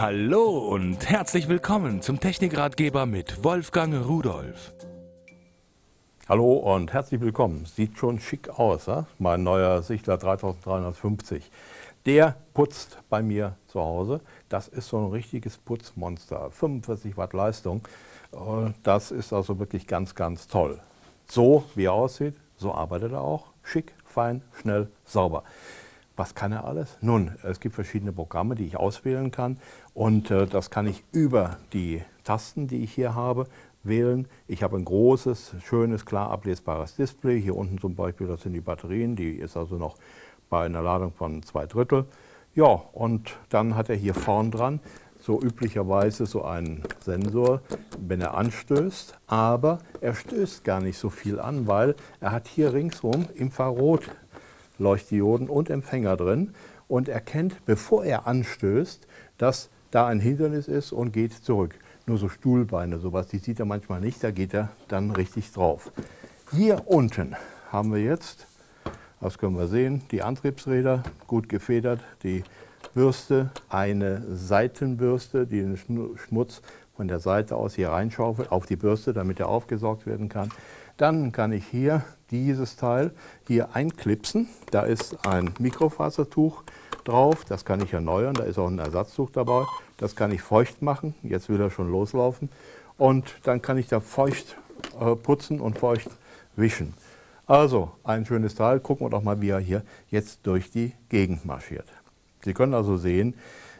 Hallo und herzlich willkommen zum Technikratgeber mit Wolfgang Rudolf. Hallo und herzlich willkommen. Sieht schon schick aus, ja? mein neuer Sichtler 3350. Der putzt bei mir zu Hause. Das ist so ein richtiges Putzmonster. 45 Watt Leistung. Das ist also wirklich ganz, ganz toll. So wie er aussieht, so arbeitet er auch. Schick, fein, schnell, sauber. Was kann er alles? Nun, es gibt verschiedene Programme, die ich auswählen kann und äh, das kann ich über die Tasten, die ich hier habe, wählen. Ich habe ein großes, schönes, klar ablesbares Display. Hier unten zum Beispiel, das sind die Batterien, die ist also noch bei einer Ladung von zwei Drittel. Ja, und dann hat er hier vorn dran so üblicherweise so einen Sensor, wenn er anstößt, aber er stößt gar nicht so viel an, weil er hat hier ringsrum Infrarot Leuchtdioden und Empfänger drin und erkennt, bevor er anstößt, dass da ein Hindernis ist und geht zurück. Nur so Stuhlbeine, sowas, die sieht er manchmal nicht, da geht er dann richtig drauf. Hier unten haben wir jetzt, das können wir sehen, die Antriebsräder, gut gefedert, die Bürste, eine Seitenbürste, die den Schmutz von der Seite aus hier reinschaufelt auf die Bürste, damit er aufgesaugt werden kann. Dann kann ich hier dieses Teil hier einklipsen. Da ist ein Mikrofasertuch drauf, das kann ich erneuern, da ist auch ein Ersatztuch dabei. Das kann ich feucht machen, jetzt will er schon loslaufen. Und dann kann ich da feucht äh, putzen und feucht wischen. Also ein schönes Teil, gucken wir doch mal, wie er hier jetzt durch die Gegend marschiert. Sie können also sehen,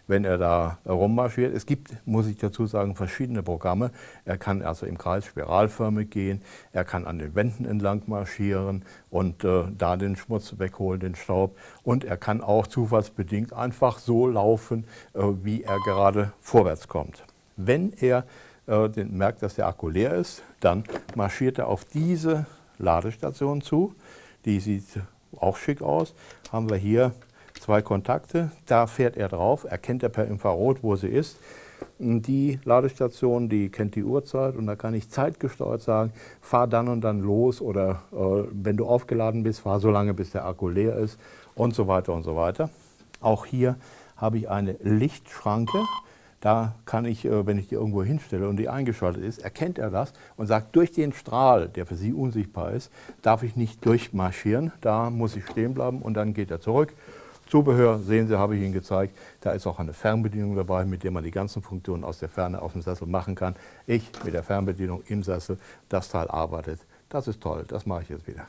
wenn er da rummarschiert. Es gibt, muss ich dazu sagen, verschiedene Programme. Er kann also im Kreis spiralförmig gehen, er kann an den Wänden entlang marschieren und äh, da den Schmutz wegholen, den Staub. Und er kann auch zufallsbedingt einfach so laufen, äh, wie er gerade vorwärts kommt. Wenn er äh, den, merkt, dass der Akku leer ist, dann marschiert er auf diese Ladestation zu. Die sieht auch schick aus. Haben wir hier zwei Kontakte, da fährt er drauf, erkennt er per Infrarot, wo sie ist. Die Ladestation, die kennt die Uhrzeit und da kann ich zeitgesteuert sagen, fahr dann und dann los oder äh, wenn du aufgeladen bist, fahr so lange, bis der Akku leer ist und so weiter und so weiter. Auch hier habe ich eine Lichtschranke. Da kann ich, äh, wenn ich die irgendwo hinstelle und die eingeschaltet ist, erkennt er das und sagt, durch den Strahl, der für Sie unsichtbar ist, darf ich nicht durchmarschieren. Da muss ich stehen bleiben und dann geht er zurück Zubehör, sehen Sie, habe ich Ihnen gezeigt. Da ist auch eine Fernbedienung dabei, mit der man die ganzen Funktionen aus der Ferne auf dem Sessel machen kann. Ich mit der Fernbedienung im Sessel, das Teil arbeitet. Das ist toll, das mache ich jetzt wieder.